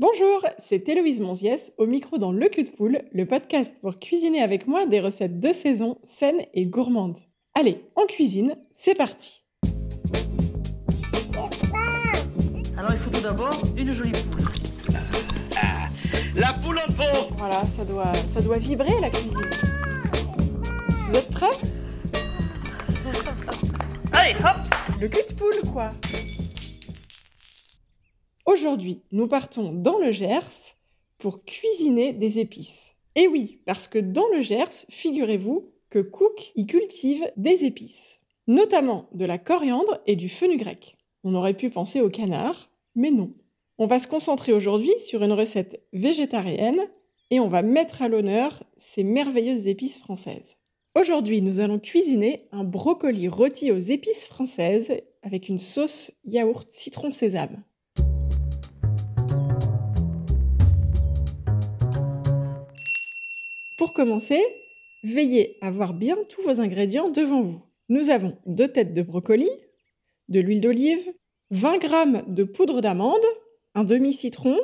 Bonjour, c'est Héloïse Monziès au micro dans Le Cul de Poule, le podcast pour cuisiner avec moi des recettes de saison saines et gourmandes. Allez, en cuisine, c'est parti Alors il faut tout d'abord une jolie poule. La poule au pot Voilà, ça doit, ça doit vibrer la cuisine. Vous êtes prêts? Allez, hop Le cul de poule, quoi Aujourd'hui, nous partons dans le Gers pour cuisiner des épices. Et oui, parce que dans le Gers, figurez-vous que Cook y cultive des épices, notamment de la coriandre et du fenugrec. On aurait pu penser au canard, mais non. On va se concentrer aujourd'hui sur une recette végétarienne et on va mettre à l'honneur ces merveilleuses épices françaises. Aujourd'hui, nous allons cuisiner un brocoli rôti aux épices françaises avec une sauce yaourt citron sésame. Pour commencer, veillez à voir bien tous vos ingrédients devant vous. Nous avons deux têtes de brocoli, de l'huile d'olive, 20 g de poudre d'amande, un demi-citron,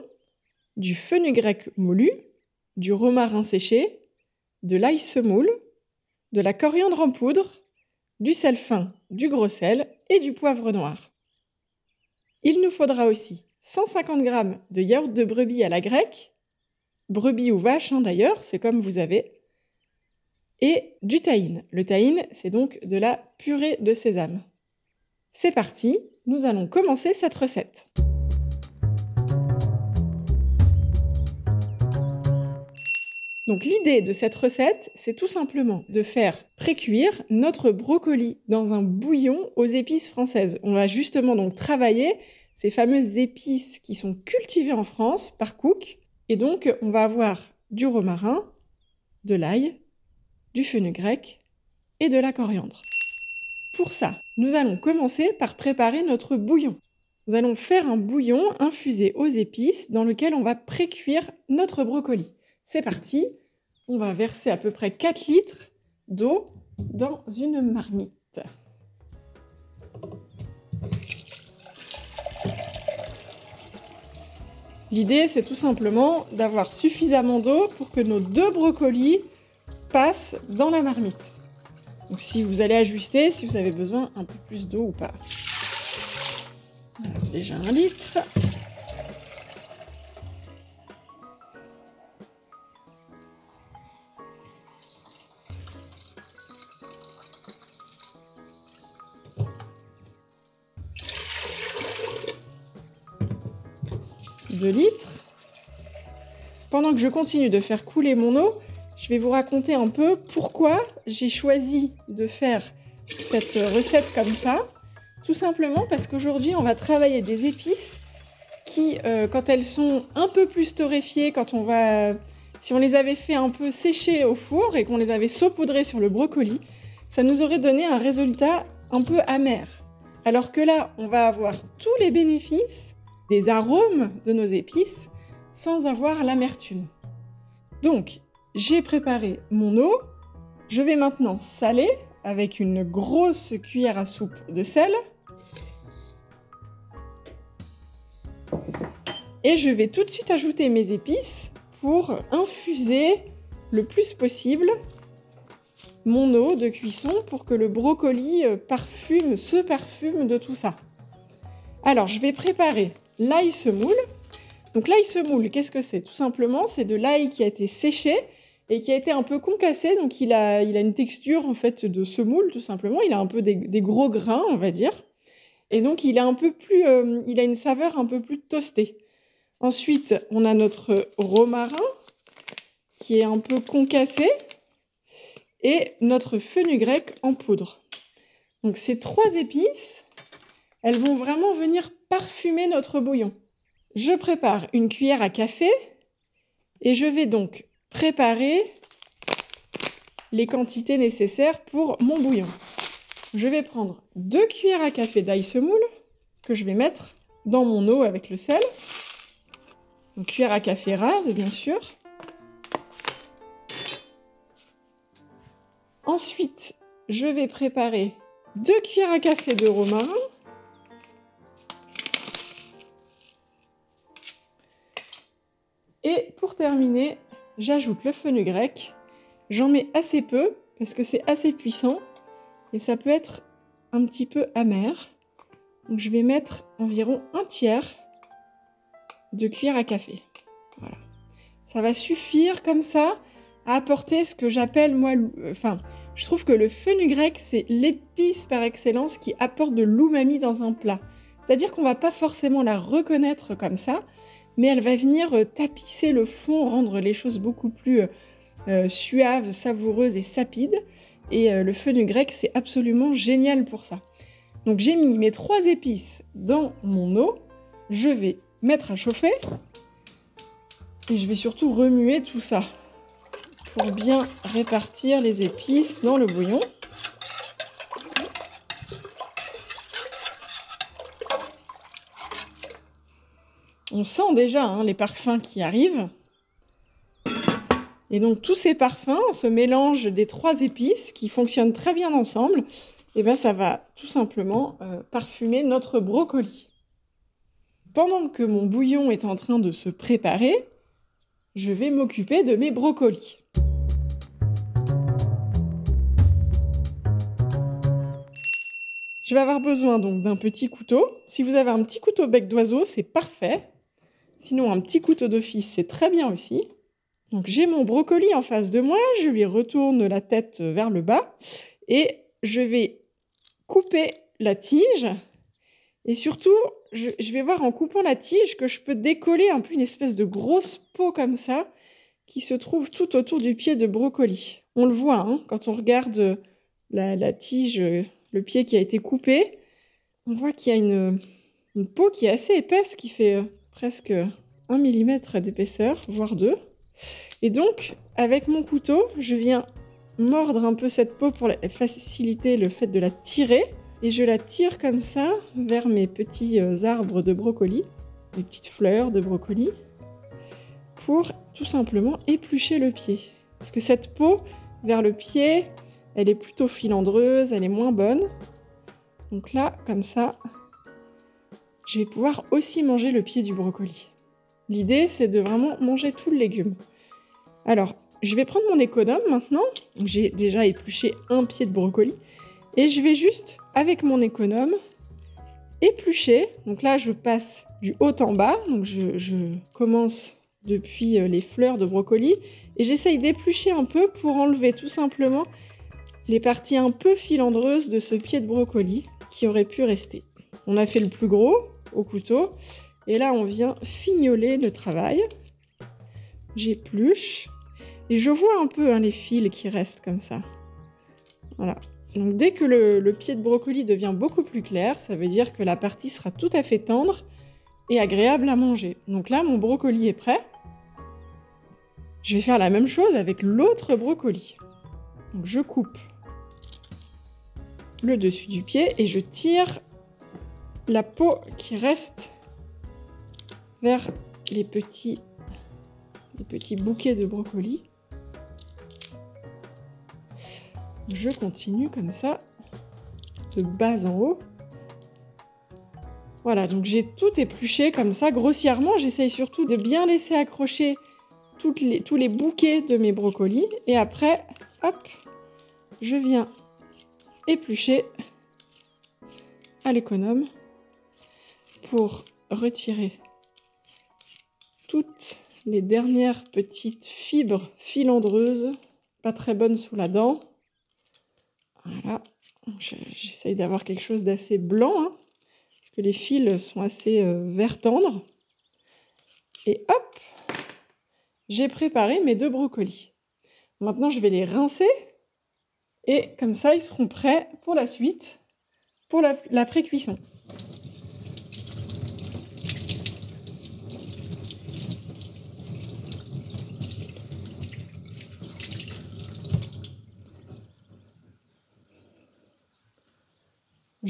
du fenugrec moulu, du romarin séché, de l'ail semoule, de la coriandre en poudre, du sel fin, du gros sel et du poivre noir. Il nous faudra aussi 150 g de yaourt de brebis à la grecque, brebis ou vache hein, d'ailleurs, c'est comme vous avez, et du tahine. Le tahine, c'est donc de la purée de sésame. C'est parti, nous allons commencer cette recette. Donc l'idée de cette recette, c'est tout simplement de faire précuire notre brocoli dans un bouillon aux épices françaises. On va justement donc travailler ces fameuses épices qui sont cultivées en France par Cook. Et donc on va avoir du romarin, de l'ail, du fenugrec et de la coriandre. Pour ça, nous allons commencer par préparer notre bouillon. Nous allons faire un bouillon infusé aux épices dans lequel on va précuire notre brocoli. C'est parti, on va verser à peu près 4 litres d'eau dans une marmite. L'idée, c'est tout simplement d'avoir suffisamment d'eau pour que nos deux brocolis passent dans la marmite. Donc si vous allez ajuster, si vous avez besoin un peu plus d'eau ou pas. Déjà un litre. Deux litres. Pendant que je continue de faire couler mon eau, je vais vous raconter un peu pourquoi j'ai choisi de faire cette recette comme ça. Tout simplement parce qu'aujourd'hui, on va travailler des épices qui, euh, quand elles sont un peu plus torréfiées, quand on va, si on les avait fait un peu sécher au four et qu'on les avait saupoudrées sur le brocoli, ça nous aurait donné un résultat un peu amer. Alors que là, on va avoir tous les bénéfices des arômes de nos épices sans avoir l'amertume. Donc, j'ai préparé mon eau. Je vais maintenant saler avec une grosse cuillère à soupe de sel. Et je vais tout de suite ajouter mes épices pour infuser le plus possible mon eau de cuisson pour que le brocoli parfume, se parfume de tout ça. Alors, je vais préparer l'ail semoule. Donc l'ail semoule, qu'est-ce que c'est? Tout simplement, c'est de l'ail qui a été séché et qui a été un peu concassé, donc il a, il a une texture en fait de semoule tout simplement. Il a un peu des, gros grains, on va dire, et donc il a un peu plus, euh, il a une saveur un peu plus toastée. Ensuite, on a notre romarin qui est un peu concassé et notre fenugrec en poudre. Donc ces trois épices, elles vont vraiment venir parfumer notre bouillon. Je prépare une cuillère à café et je vais donc préparer les quantités nécessaires pour mon bouillon. Je vais prendre deux cuillères à café d'ail semoule que je vais mettre dans mon eau avec le sel. Une cuillère à café rase, bien sûr. Ensuite, je vais préparer deux cuillères à café de romarin. Terminer, j'ajoute le fenugrec. J'en mets assez peu parce que c'est assez puissant et ça peut être un petit peu amer. Je vais mettre environ un tiers de cuillère à café. Voilà. Ça va suffire comme ça à apporter ce que j'appelle moi, enfin, je trouve que le fenugrec c'est l'épice par excellence qui apporte de l'umami dans un plat. C'est-à-dire qu'on va pas forcément la reconnaître comme ça, mais elle va venir euh, tapisser le fond, rendre les choses beaucoup plus euh, euh, suaves, savoureuses et sapides. Et le fenugrec, c'est absolument génial pour ça. Donc j'ai mis mes trois épices dans mon eau. Je vais mettre à chauffer. Et je vais surtout remuer tout ça pour bien répartir les épices dans le bouillon. On sent déjà hein, les parfums qui arrivent. Et donc tous ces parfums, ce mélange des trois épices qui fonctionnent très bien ensemble, et eh bien ça va tout simplement euh, parfumer notre brocoli. Pendant que mon bouillon est en train de se préparer, je vais m'occuper de mes brocolis. Je vais avoir besoin donc d'un petit couteau. Si vous avez un petit couteau bec d'oiseau, c'est parfait. Sinon, un petit couteau d'office, c'est très bien aussi. Donc j'ai mon brocoli en face de moi, je lui retourne la tête vers le bas et je vais couper la tige. Et surtout, je, vais voir en coupant la tige que je peux décoller un peu une espèce de grosse peau comme ça qui se trouve tout autour du pied de brocoli. On le voit hein, quand on regarde la, tige, le pied qui a été coupé. On voit qu'il y a une, une peau qui est assez épaisse qui fait euh, presque 1 mm d'épaisseur, voire 2. Et donc, avec mon couteau, je viens mordre un peu cette peau pour faciliter le fait de la tirer. Et je la tire comme ça vers mes petits euh, arbres de brocoli, mes petites fleurs de brocoli, pour tout simplement éplucher le pied. Parce que cette peau vers le pied, elle est plutôt filandreuse, elle est moins bonne. Donc là, comme ça, je vais pouvoir aussi manger le pied du brocoli. L'idée, c'est de vraiment manger tout le légume. Alors, je vais prendre mon économe maintenant. J'ai déjà épluché un pied de brocoli. Et je vais juste, avec mon économe, éplucher. Donc là, je passe du haut en bas. Donc je, je commence depuis euh, les fleurs de brocoli. Et j'essaye d'éplucher un peu pour enlever tout simplement les parties un peu filandreuses de ce pied de brocoli qui aurait pu rester. On a fait le plus gros au couteau. Et là, on vient fignoler le travail. J'épluche. Et je vois un peu hein, les fils qui restent comme ça. Voilà. Donc dès que le, pied de brocoli devient beaucoup plus clair, ça veut dire que la partie sera tout à fait tendre et agréable à manger. Donc là, mon brocoli est prêt. Je vais faire la même chose avec l'autre brocoli. Donc je coupe le dessus du pied et je tire la peau qui reste vers les petits, petits bouquets de brocolis. Je continue comme ça, de bas en haut. Voilà, donc j'ai tout épluché comme ça, grossièrement. J'essaye surtout de bien laisser accrocher tous les bouquets de mes brocolis. Et après, hop, je viens éplucher à l'économe pour retirer toutes les dernières petites fibres filandreuses, pas très bonnes sous la dent. Voilà, j'essaye d'avoir quelque chose d'assez blanc, hein, parce que les fils sont assez euh, vert tendre. Et hop, j'ai préparé mes deux brocolis. Maintenant, je vais les rincer, et comme ça, ils seront prêts pour la suite, pour la, la pré-cuisson.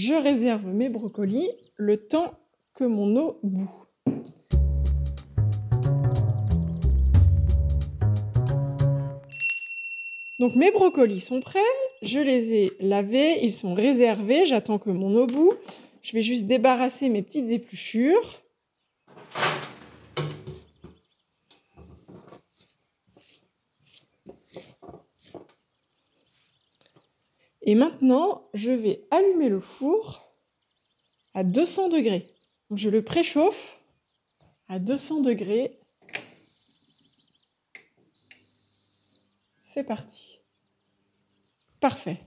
Je réserve mes brocolis le temps que mon eau bout. Donc mes brocolis sont prêts, je les ai lavés, ils sont réservés, j'attends que mon eau bout. Je vais juste débarrasser mes petites épluchures. Et maintenant, je vais allumer le four à 200 degrés. je le préchauffe à 200 degrés. C'est parti. Parfait.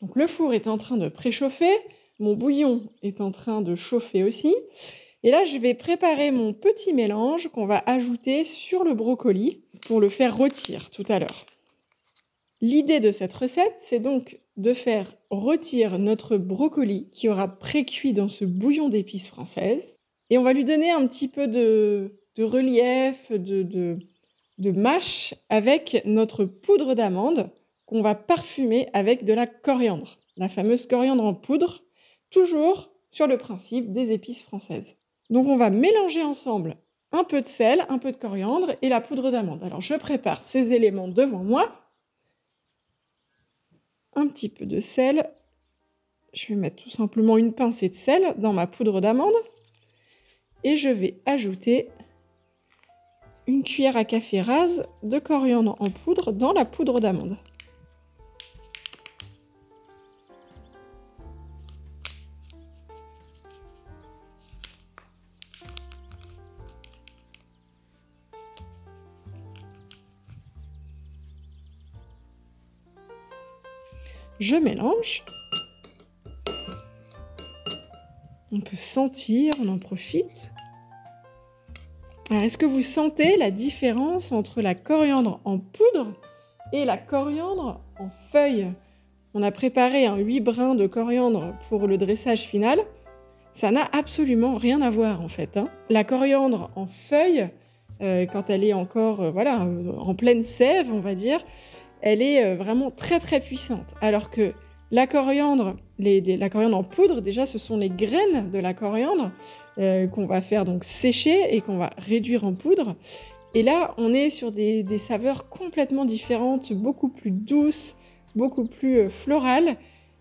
Donc le four est en train de préchauffer, mon bouillon est en train de chauffer aussi. Et là, je vais préparer mon petit mélange qu'on va ajouter sur le brocoli pour le faire rôtir tout à l'heure. L'idée de cette recette, c'est donc de faire rôtir notre brocoli qui aura pré-cuit dans ce bouillon d'épices françaises. Et on va lui donner un petit peu de, relief, de, de, de mâche avec notre poudre d'amande qu'on va parfumer avec de la coriandre, la fameuse coriandre en poudre, toujours sur le principe des épices françaises. Donc on va mélanger ensemble un peu de sel, un peu de coriandre et la poudre d'amande. Alors je prépare ces éléments devant moi. Un petit peu de sel. Je vais mettre tout simplement une pincée de sel dans ma poudre d'amande. Et je vais ajouter une cuillère à café rase de coriandre en poudre dans la poudre d'amande. Je mélange. On peut sentir, on en profite. Alors, est-ce que vous sentez la différence entre la coriandre en poudre et la coriandre en feuille On a préparé un 8 brins de coriandre pour le dressage final. Ça n'a absolument rien à voir en fait. Hein. La coriandre en feuille, euh, quand elle est encore euh, voilà, en pleine sève, on va dire, elle est euh, vraiment très très puissante. Alors que la coriandre, la coriandre en poudre, déjà, ce sont les graines de la coriandre euh, qu'on va faire donc sécher et qu'on va réduire en poudre. Et là, on est sur des, saveurs complètement différentes, beaucoup plus douces, beaucoup plus euh, florales,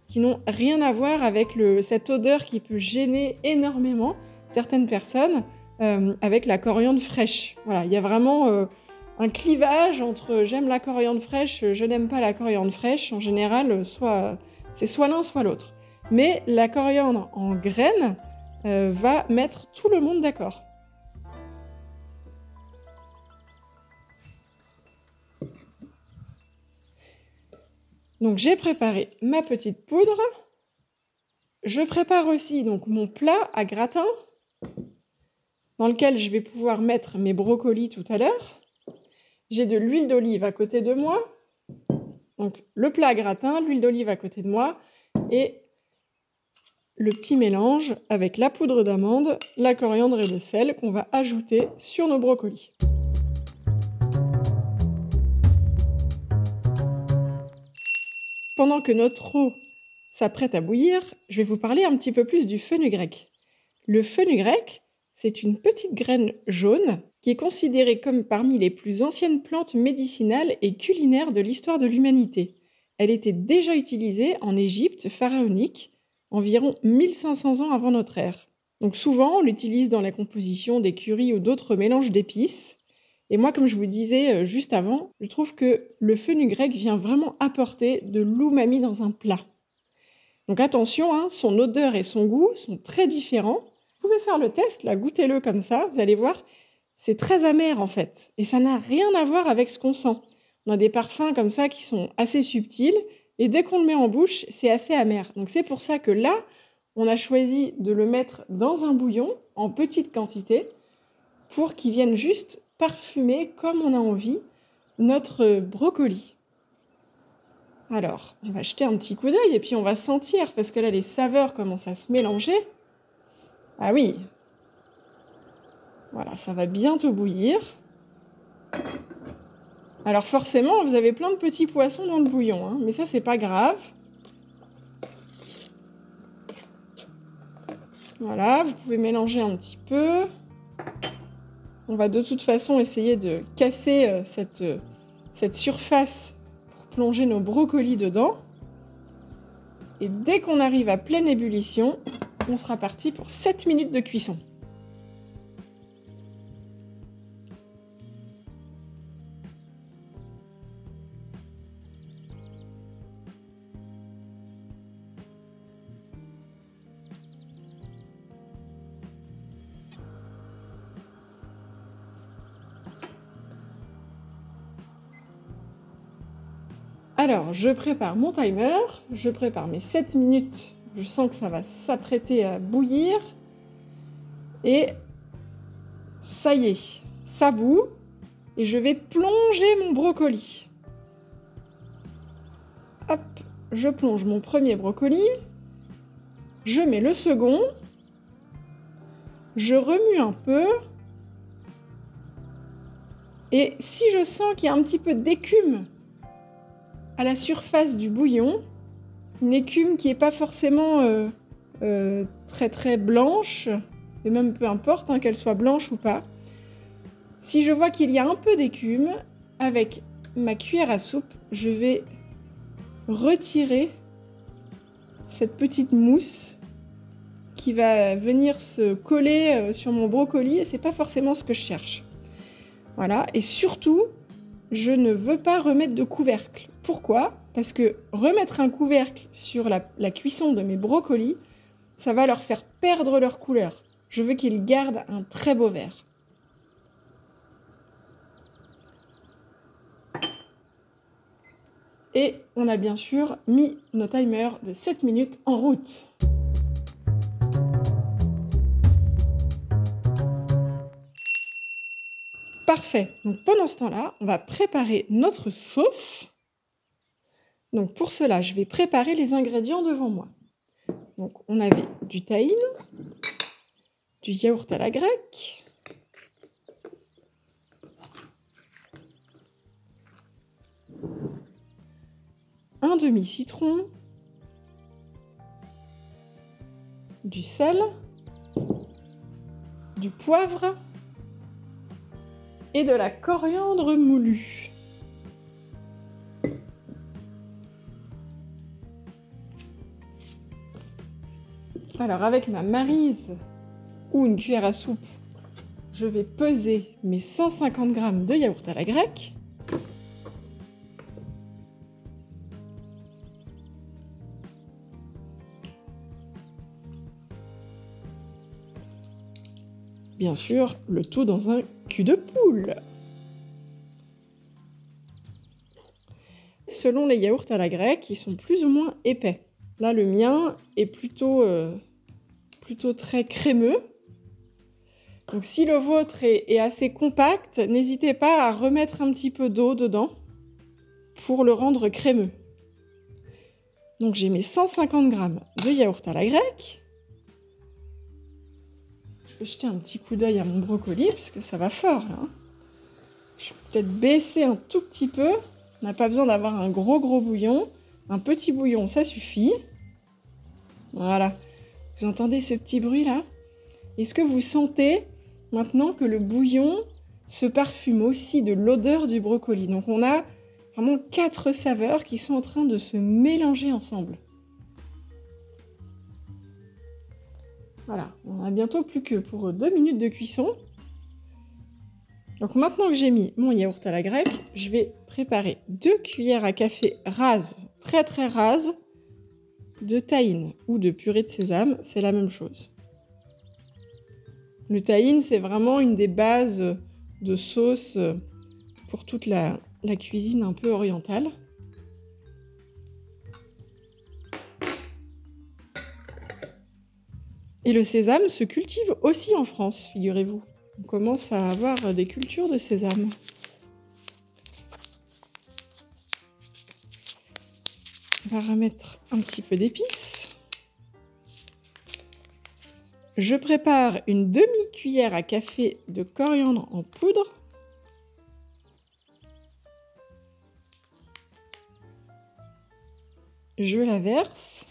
qui n'ont rien à voir avec cette odeur qui peut gêner énormément certaines personnes avec la coriandre fraîche. Voilà, il y a vraiment un clivage entre j'aime la coriandre fraîche, je n'aime pas la coriandre fraîche. En général, soit c'est soit l'un, soit l'autre. Mais la coriandre en graines euh, va mettre tout le monde d'accord. Donc j'ai préparé ma petite poudre. Je prépare aussi donc mon plat à gratin dans lequel je vais pouvoir mettre mes brocolis tout à l'heure. J'ai de l'huile d'olive à côté de moi. Donc le plat gratin, l'huile d'olive à côté de moi et le petit mélange avec la poudre d'amande, la coriandre et le sel qu'on va ajouter sur nos brocolis. Pendant que notre eau s'apprête à bouillir, je vais vous parler un petit peu plus du fenugrec. Le fenugrec, c'est une petite graine jaune qui est considérée comme parmi les plus anciennes plantes médicinales et culinaires de l'histoire de l'humanité. Elle était déjà utilisée en Égypte pharaonique environ 1500 ans avant notre ère. Donc souvent, on l'utilise dans la composition des currys ou d'autres mélanges d'épices. Et moi, comme je vous disais euh, juste avant, je trouve que le fenugrec vient vraiment apporter de l'umami dans un plat. Donc attention, hein, son odeur et son goût sont très différents vous pouvez faire le test, là, goûtez-le comme ça, vous allez voir, c'est très amer en fait. Et ça n'a rien à voir avec ce qu'on sent. On a des parfums comme ça qui sont assez subtils, et dès qu'on le met en bouche, c'est assez amer. Donc c'est pour ça que là, on a choisi de le mettre dans un bouillon en petite quantité pour qu'il vienne juste parfumer comme on a envie notre brocoli. Alors, on va jeter un petit coup d'œil et puis on va sentir, parce que là, les saveurs commencent à se mélanger. Ah oui. Voilà, ça va bientôt bouillir. Alors forcément, vous avez plein de petits poissons dans le bouillon, hein, mais ça, c'est pas grave. Voilà, vous pouvez mélanger un petit peu. On va de toute façon essayer de casser euh, euh, cette surface pour plonger nos brocolis dedans. Et dès qu'on arrive à pleine ébullition, on sera parti pour 7 minutes de cuisson. Alors, je prépare mon timer, je prépare mes 7 minutes je sens que ça va s'apprêter à bouillir. Et ça y est, ça bout. Et je vais plonger mon brocoli. Hop, je plonge mon premier brocoli. Je mets le second. Je remue un peu. Et si je sens qu'il y a un petit peu d'écume à la surface du bouillon, une écume qui n'est pas forcément euh, euh, très très blanche, et même peu importe hein, qu'elle soit blanche ou pas, si je vois qu'il y a un peu d'écume, avec ma cuillère à soupe, je vais retirer cette petite mousse qui va venir se coller euh, sur mon brocoli et c'est pas forcément ce que je cherche. Voilà, et surtout, je ne veux pas remettre de couvercle. Pourquoi? Parce que remettre un couvercle sur la, cuisson de mes brocolis, ça va leur faire perdre leur couleur. Je veux qu'ils gardent un très beau vert. Et on a bien sûr mis nos timers de 7 minutes en route. Parfait. Donc pendant ce temps-là, on va préparer notre sauce. Donc pour cela, je vais préparer les ingrédients devant moi. Donc on avait du tahine, du yaourt à la grecque, un demi-citron, du sel, du poivre et de la coriandre moulue. Alors avec ma marise ou une cuillère à soupe, je vais peser mes 150 g de yaourt à la grecque. Bien sûr, le tout dans un cul de poule. Selon les yaourts à la grecque, ils sont plus ou moins épais. Là, le mien est plutôt, euh, plutôt très crémeux. Donc si le vôtre est, assez compact, n'hésitez pas à remettre un petit peu d'eau dedans pour le rendre crémeux. Donc j'ai mes 150 g de yaourt à la grecque. Je vais jeter un petit coup d'œil à mon brocoli puisque ça va fort là. Je vais peut-être baisser un tout petit peu. On n'a pas besoin d'avoir un gros gros bouillon. Un petit bouillon, ça suffit. Voilà. Vous entendez ce petit bruit là Est-ce que vous sentez maintenant que le bouillon se parfume aussi de l'odeur du brocoli? Donc on a vraiment quatre saveurs qui sont en train de se mélanger ensemble. Voilà, on a bientôt plus que pour deux minutes de cuisson. Donc maintenant que j'ai mis mon yaourt à la grecque, je vais préparer deux cuillères à café rases, très très rases, de tahine ou de purée de sésame, c'est la même chose. Le tahine, c'est vraiment une des bases de sauce pour toute la, la cuisine un peu orientale. Et le sésame se cultive aussi en France, figurez-vous. On commence à avoir des cultures de sésame. On va remettre un petit peu d'épices. Je prépare une demi-cuillère à café de coriandre en poudre. Je la verse.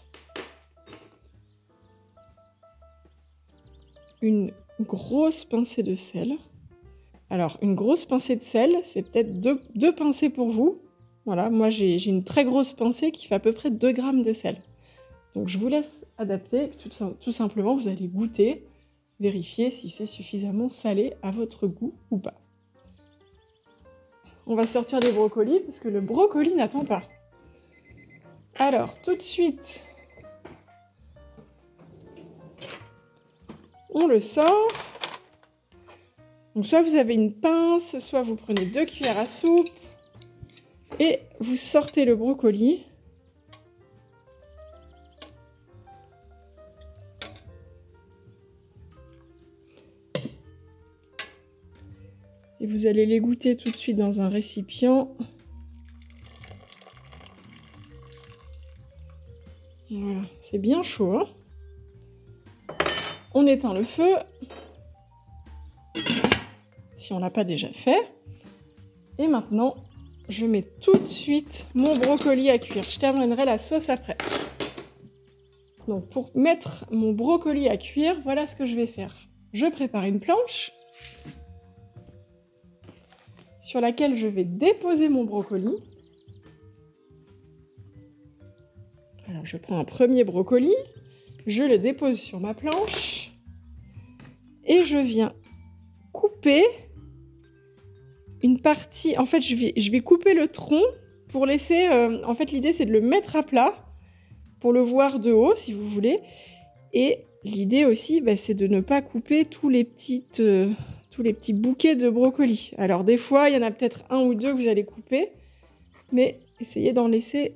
Une grosse pincée de sel. Alors, une grosse pincée de sel, c'est peut-être deux, deux, pincées pour vous. Voilà, moi j'ai une très grosse pincée qui fait à peu près 2 grammes de sel. Donc je vous laisse adapter, tout, tout simplement vous allez goûter, vérifier si c'est suffisamment salé à votre goût ou pas. On va sortir les brocolis parce que le brocoli n'attend pas. Alors, tout de suite, on le sort. Donc soit vous avez une pince, soit vous prenez deux cuillères à soupe Et vous sortez le brocoli. Et vous allez les goûter tout de suite dans un récipient. Voilà, c'est bien chaud. Hein on éteint le feu. Si on l'a pas déjà fait. Et maintenant, je mets tout de suite mon brocoli à cuire. Je terminerai la sauce après. Donc pour mettre mon brocoli à cuire, voilà ce que je vais faire. Je prépare une planche sur laquelle je vais déposer mon brocoli. Alors je prends un premier brocoli, je le dépose sur ma planche et je viens couper une partie. En fait, je vais, couper le tronc pour laisser. Euh, en fait, l'idée c'est de le mettre à plat pour le voir de haut, si vous voulez. Et l'idée aussi, bah, c'est de ne pas couper tous les petites, euh, tous les petits bouquets de brocolis. Alors des fois, il y en a peut-être un ou deux que vous allez couper, mais essayez d'en laisser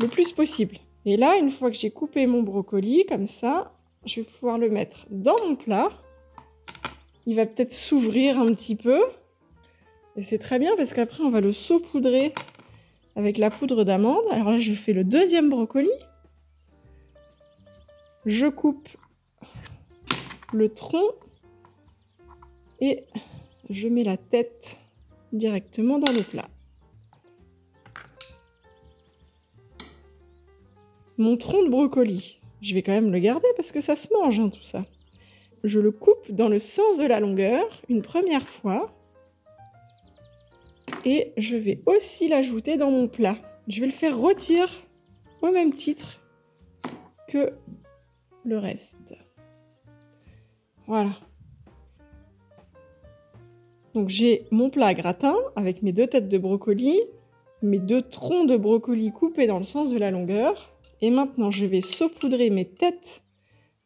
le plus possible. Et là, une fois que j'ai coupé mon brocoli comme ça, je vais pouvoir le mettre dans mon plat. Il va peut-être s'ouvrir un petit peu. Et c'est très bien parce qu'après, on va le saupoudrer avec la poudre d'amande. Alors là, je fais le deuxième brocoli. Je coupe le tronc et je mets la tête directement dans le plat. Mon tronc de brocoli, je vais quand même le garder parce que ça se mange hein, tout ça. Je le coupe dans le sens de la longueur une première fois et je vais aussi l'ajouter dans mon plat. Je vais le faire rôtir au même titre que le reste. Voilà. Donc j'ai mon plat gratin avec mes deux têtes de brocoli, mes deux troncs de brocoli coupés dans le sens de la longueur. Et maintenant, je vais saupoudrer mes têtes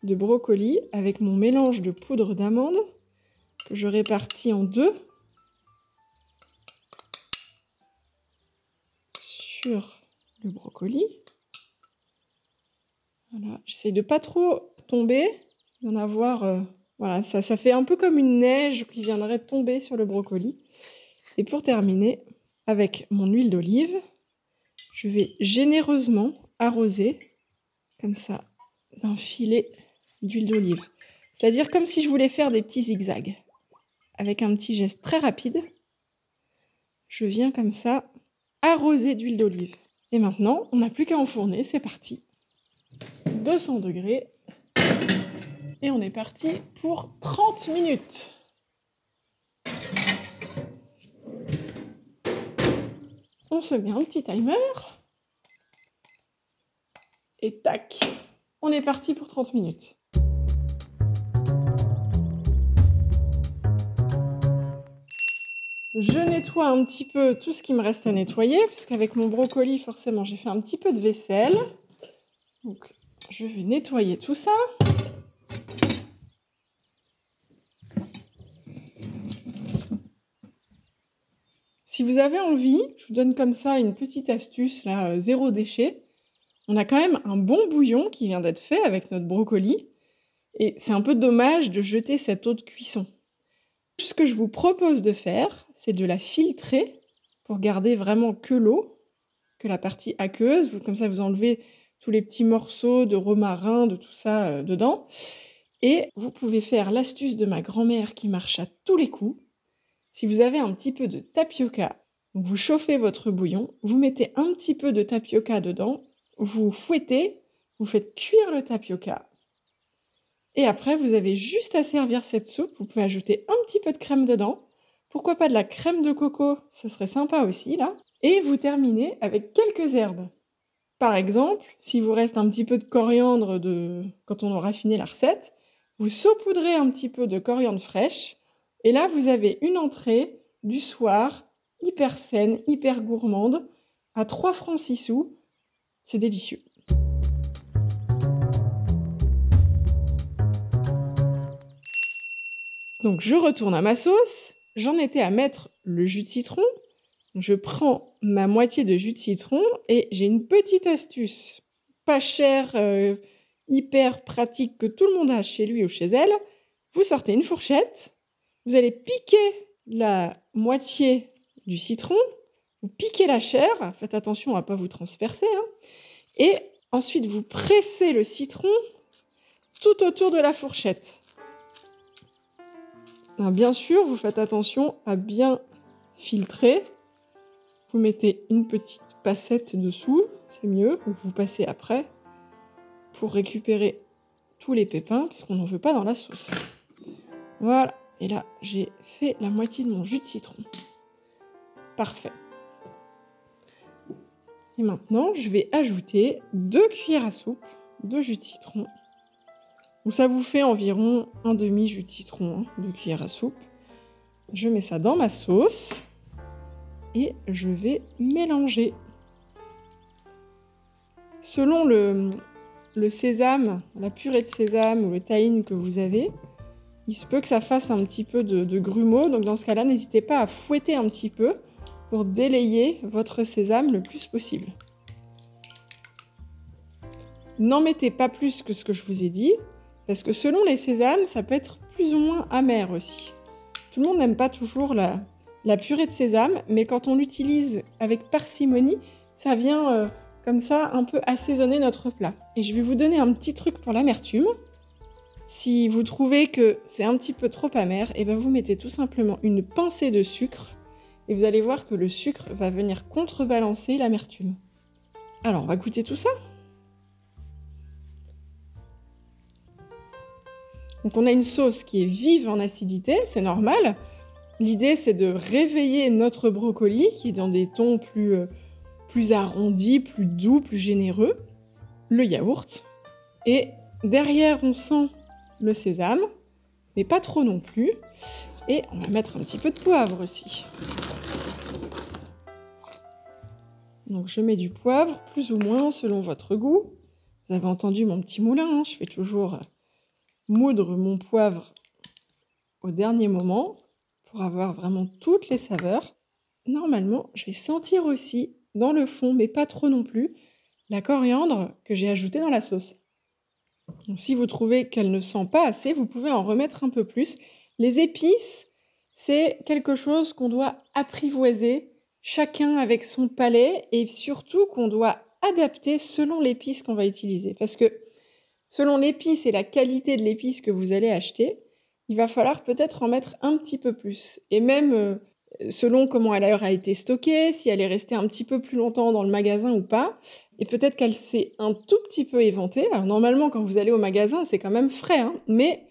de brocoli avec mon mélange de poudre d'amande que je répartis en deux le brocoli. Voilà, j'essaie de pas trop tomber, d'en avoir. Euh, voilà, ça, ça fait un peu comme une neige qui viendrait tomber sur le brocoli. Et pour terminer, avec mon huile d'olive, je vais généreusement arroser comme ça d'un filet d'huile d'olive. C'est-à-dire comme si je voulais faire des petits zigzags. Avec un petit geste très rapide, je viens comme ça arroser d'huile d'olive. Et maintenant, on n'a plus qu'à enfourner, c'est parti. 200 degrés. Et on est parti pour 30 minutes. On se met un petit timer. Et tac, on est parti pour 30 minutes. Je nettoie un petit peu tout ce qui me reste à nettoyer, puisqu'avec mon brocoli, forcément, j'ai fait un petit peu de vaisselle. Donc, je vais nettoyer tout ça. Si vous avez envie, je vous donne comme ça une petite astuce, là, euh, zéro déchet. On a quand même un bon bouillon qui vient d'être fait avec notre brocoli. Et c'est un peu dommage de jeter cette eau de cuisson. Que je vous propose de faire, c'est de la filtrer pour garder vraiment que l'eau, que la partie aqueuse. Comme ça, vous enlevez tous les petits morceaux de romarin, de tout ça euh, dedans. Et vous pouvez faire l'astuce de ma grand-mère qui marche à tous les coups. Si vous avez un petit peu de tapioca, vous chauffez votre bouillon, vous mettez un petit peu de tapioca dedans, vous fouettez, vous faites cuire le tapioca et après, vous avez juste à servir cette soupe. Vous pouvez ajouter un petit peu de crème dedans. Pourquoi pas de la crème de coco? Ce serait sympa aussi, là. Et vous terminez avec quelques herbes. Par exemple, si vous reste un petit peu de coriandre de... quand on aura fini la recette, vous saupoudrez un petit peu de coriandre fraîche. Et là, vous avez une entrée du soir, hyper saine, hyper gourmande, à 3 francs 6 sous. C'est délicieux. Donc je retourne à ma sauce. J'en étais à mettre le jus de citron. je prends ma moitié de jus de citron et j'ai une petite astuce, pas chère, euh, hyper pratique que tout le monde a chez lui ou chez elle. Vous sortez une fourchette, vous allez piquer la moitié du citron, vous piquez la chair, faites attention à ne pas vous transpercer, hein, et ensuite vous pressez le citron tout autour de la fourchette. Bien sûr, vous faites attention à bien filtrer. Vous mettez une petite passette dessous, c'est mieux, ou vous passez après pour récupérer tous les pépins, puisqu'on n'en veut pas dans la sauce. Voilà, et là j'ai fait la moitié de mon jus de citron. Parfait. Et maintenant, je vais ajouter deux cuillères à soupe de jus de citron. Donc ça vous fait environ un demi jus de citron, hein, de cuillère à soupe. Je mets ça dans ma sauce et je vais mélanger. Selon le, sésame, la purée de sésame ou le tahine que vous avez, il se peut que ça fasse un petit peu de grumeaux. Donc dans ce cas-là, n'hésitez pas à fouetter un petit peu pour délayer votre sésame le plus possible. N'en mettez pas plus que ce que je vous ai dit, parce que selon les sésames, ça peut être plus ou moins amer aussi. Tout le monde n'aime pas toujours la, purée de sésame, mais quand on l'utilise avec parcimonie, ça vient euh, comme ça un peu assaisonner notre plat. Et je vais vous donner un petit truc pour l'amertume. Si vous trouvez que c'est un petit peu trop amer, et eh ben vous mettez tout simplement une pincée de sucre et vous allez voir que le sucre va venir contrebalancer l'amertume. Alors, on va goûter tout ça Donc on a une sauce qui est vive en acidité, c'est normal. L'idée c'est de réveiller notre brocoli qui est dans des tons plus, euh, plus arrondis, plus doux, plus généreux. Le yaourt. Et derrière on sent le sésame, mais pas trop non plus. Et on va mettre un petit peu de poivre aussi. Donc je mets du poivre, plus ou moins selon votre goût. Vous avez entendu mon petit moulin, hein, je fais toujours moudre mon poivre au dernier moment pour avoir vraiment toutes les saveurs. Normalement, je vais sentir aussi dans le fond, mais pas trop non plus, la coriandre que j'ai ajoutée dans la sauce. si vous trouvez qu'elle ne sent pas assez, vous pouvez en remettre un peu plus. Les épices, c'est quelque chose qu'on doit apprivoiser, chacun avec son palais, et surtout qu'on doit adapter selon l'épice qu'on va utiliser. Parce que Selon l'épice et la qualité de l'épice que vous allez acheter, il va falloir peut-être en mettre un petit peu plus. Et même euh, selon comment elle a été stockée, si elle est restée un petit peu plus longtemps dans le magasin ou pas, et peut-être qu'elle s'est un tout petit peu éventée. Alors normalement, quand vous allez au magasin, c'est quand même frais, hein, mais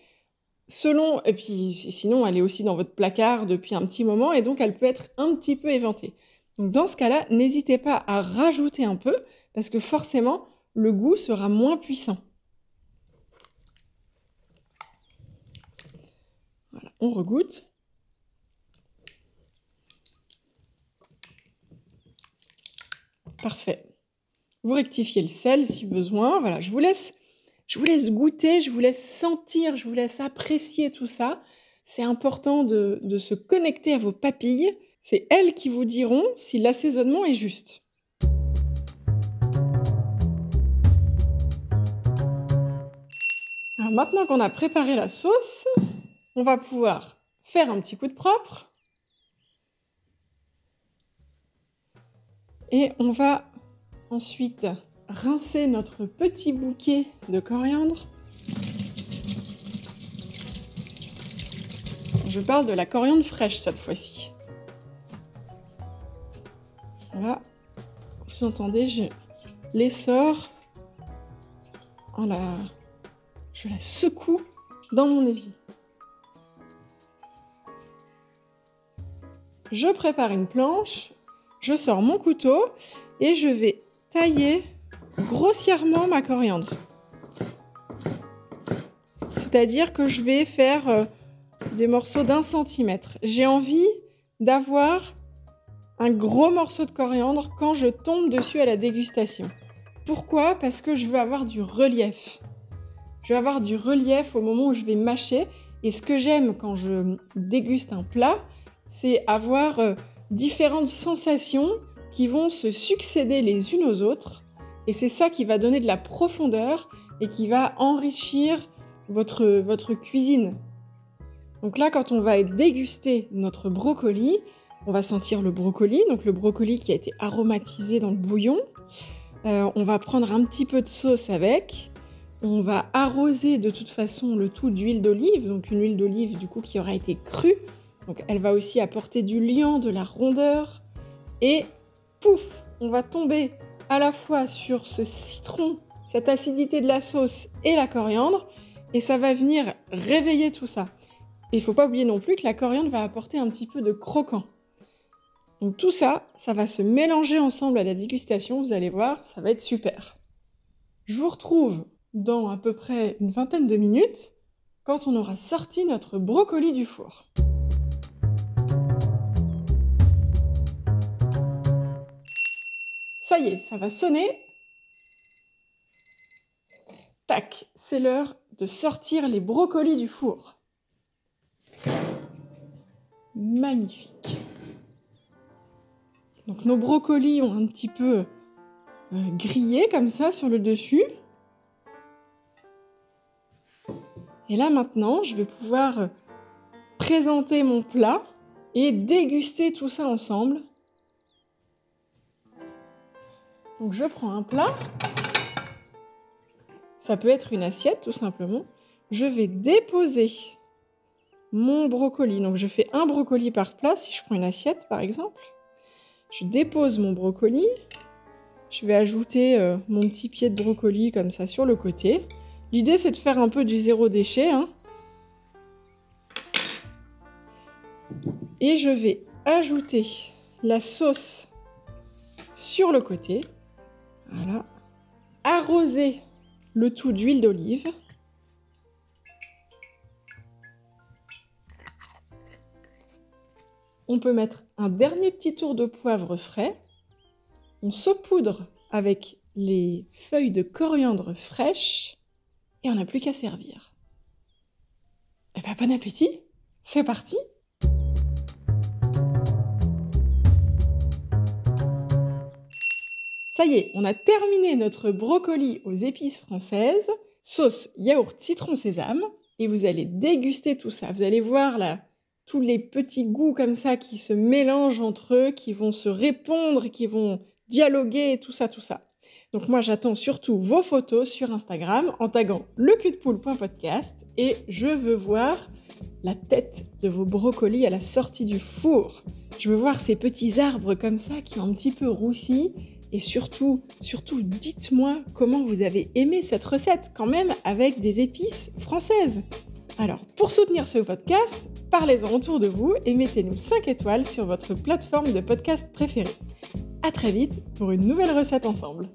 selon, et puis sinon, elle est aussi dans votre placard depuis un petit moment, et donc elle peut être un petit peu éventée. Donc dans ce cas-là, n'hésitez pas à rajouter un peu, parce que forcément, le goût sera moins puissant. On regoute. Parfait. Vous rectifiez le sel si besoin. Voilà, je vous laisse, je vous laisse goûter, je vous laisse sentir, je vous laisse apprécier tout ça. C'est important de, se connecter à vos papilles. C'est elles qui vous diront si l'assaisonnement est juste. Maintenant qu'on a préparé la sauce, on va pouvoir faire un petit coup de propre. Et on va ensuite rincer notre petit bouquet de coriandre. Je parle de la coriandre fraîche cette fois-ci. Voilà, vous entendez, je l'essor, la... je la secoue dans mon évier. Je prépare une planche, je sors mon couteau et je vais tailler grossièrement ma coriandre. C'est-à-dire que je vais faire euh, des morceaux d'un centimètre. J'ai envie d'avoir un gros morceau de coriandre quand je tombe dessus à la dégustation. Pourquoi? Parce que je veux avoir du relief. Je veux avoir du relief au moment où je vais mâcher. Et ce que j'aime quand je déguste un plat, c'est avoir euh, différentes sensations qui vont se succéder les unes aux autres. Et c'est ça qui va donner de la profondeur et qui va enrichir votre, votre cuisine. Donc là, quand on va déguster notre brocoli, on va sentir le brocoli, donc le brocoli qui a été aromatisé dans le bouillon. Euh, on va prendre un petit peu de sauce avec. On va arroser de toute façon le tout d'huile d'olive, donc une huile d'olive du coup qui aura été crue. Donc elle va aussi apporter du liant, de la rondeur. Et pouf, on va tomber à la fois sur ce citron, cette acidité de la sauce et la coriandre. Et ça va venir réveiller tout ça. Et il faut pas oublier non plus que la coriandre va apporter un petit peu de croquant. Donc tout ça, ça va se mélanger ensemble à la dégustation, vous allez voir, ça va être super. Je vous retrouve dans à peu près une vingtaine de minutes quand on aura sorti notre brocoli du four. Ça y est, ça va sonner. Tac, c'est l'heure de sortir les brocolis du four. Magnifique. Donc nos brocolis ont un petit peu euh, grillé comme ça sur le dessus. Et là maintenant, je vais pouvoir euh, présenter mon plat et déguster tout ça ensemble. Donc je prends un plat. Ça peut être une assiette tout simplement. Je vais déposer mon brocoli. Donc je fais un brocoli par plat si je prends une assiette par exemple. Je dépose mon brocoli. Je vais ajouter euh, mon petit pied de brocoli comme ça sur le côté. L'idée c'est de faire un peu du zéro déchet. Hein. Et je vais ajouter la sauce sur le côté. Voilà. Arroser le tout d'huile d'olive. On peut mettre un dernier petit tour de poivre frais. On saupoudre avec les feuilles de coriandre fraîches et on n'a plus qu'à servir. Eh ben, bon appétit C'est parti Ça y est, on a terminé notre brocoli aux épices françaises, sauce yaourt citron sésame, et vous allez déguster tout ça. Vous allez voir là, tous les petits goûts comme ça qui se mélangent entre eux, qui vont se répondre, qui vont dialoguer, tout ça, tout ça. Donc moi j'attends surtout vos photos sur Instagram en taguant le et je veux voir la tête de vos brocolis à la sortie du four. Je veux voir ces petits arbres comme ça qui ont un petit peu roussi et surtout, surtout dites-moi comment vous avez aimé cette recette quand même avec des épices françaises. Alors, pour soutenir ce podcast, parlez-en autour de vous et mettez-nous 5 étoiles sur votre plateforme de podcast préférée. À très vite pour une nouvelle recette ensemble.